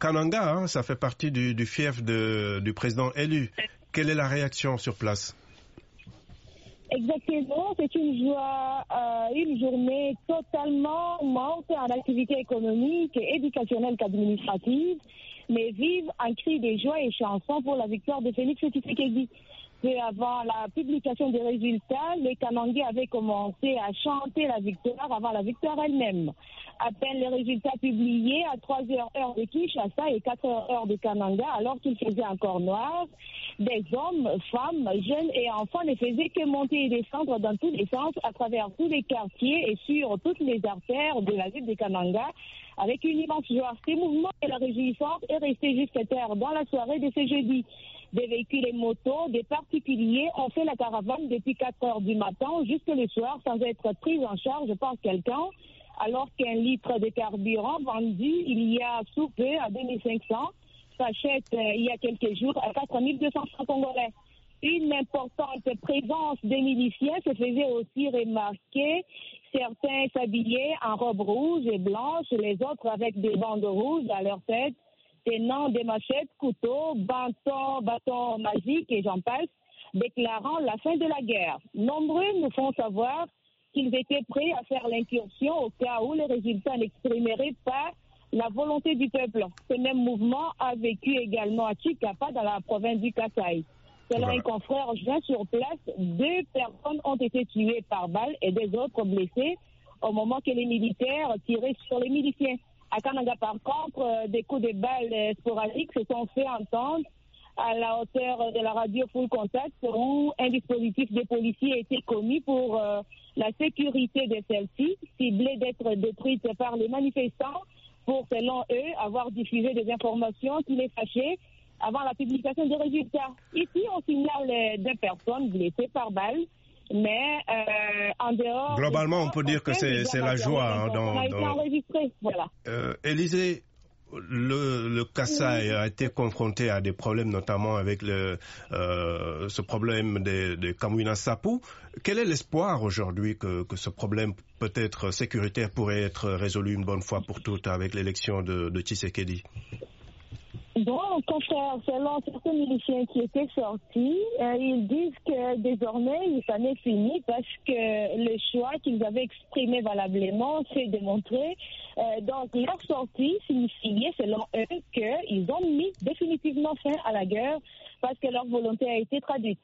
Kananga, hein, ça fait partie du, fief du président élu. Quelle est la réaction sur place? Exactement, c'est une joie, euh, une journée totalement morte en activité économique, éducationnelle qu'administrative, mais vive un cri de joie et chanson pour la victoire de Félix Tshisekedi. Peu avant la publication des résultats, les Kanangais avaient commencé à chanter la victoire avant la victoire elle-même. À peine les résultats publiés à 3 heures heure de Kinshasa et 4 heures heure de Kananga, alors qu'il faisait encore noir, des hommes, femmes, jeunes et enfants ne faisaient que monter et descendre dans tous les sens à travers tous les quartiers et sur toutes les artères de la ville de Kananga avec une immense joie. Ces mouvements et la réjouissance est resté jusqu'à terre dans la soirée de ce jeudi des véhicules et motos, des particuliers ont fait la caravane depuis 4 heures du matin jusque le soir sans être pris en charge par quelqu'un, alors qu'un litre de carburant vendu il y a sous peu à 2500 s'achète euh, il y a quelques jours à 4200 francs congolais. Une importante présence des miliciens se faisait aussi remarquer. Certains s'habillaient en robe rouge et blanche, les autres avec des bandes rouges à leur tête tenant des machettes, couteaux, bâtons, bâtons magiques et j'en passe, déclarant la fin de la guerre. Nombreux nous font savoir qu'ils étaient prêts à faire l'incursion au cas où les résultats n'exprimeraient pas la volonté du peuple. Ce même mouvement a vécu également à Chikapa, dans la province du Kasaï. Selon un confrère joint sur place, deux personnes ont été tuées par balle et des autres blessées au moment que les militaires tiraient sur les miliciens. À Kananga, par contre, euh, des coups de balles euh, sporadiques se sont fait entendre à la hauteur de la radio full contact où un dispositif de policiers a été commis pour euh, la sécurité de celle-ci, ciblée d'être détruite par les manifestants pour, selon eux, avoir diffusé des informations qui les fâchaient avant la publication des résultats. Ici, on signale deux personnes blessées par balle mais euh, en dehors. Globalement, on peut dire que c'est la joie. Hein, dans, on a été enregistré, voilà. Euh, Élisée, le, le Kassai a été confronté à des problèmes, notamment avec le, euh, ce problème de, de Kamwina Sapu. Quel est l'espoir aujourd'hui que, que, ce problème peut-être sécuritaire pourrait être résolu une bonne fois pour toutes avec l'élection de, de Tshisekedi? Bon, confrère, selon certains miliciens qui étaient sortis, euh, ils disent que désormais, il s'en est fini parce que le choix qu'ils avaient exprimé valablement s'est démontré. Euh, donc, leur sortie signifiait, selon eux, qu'ils ont mis définitivement fin à la guerre parce que leur volonté a été traduite.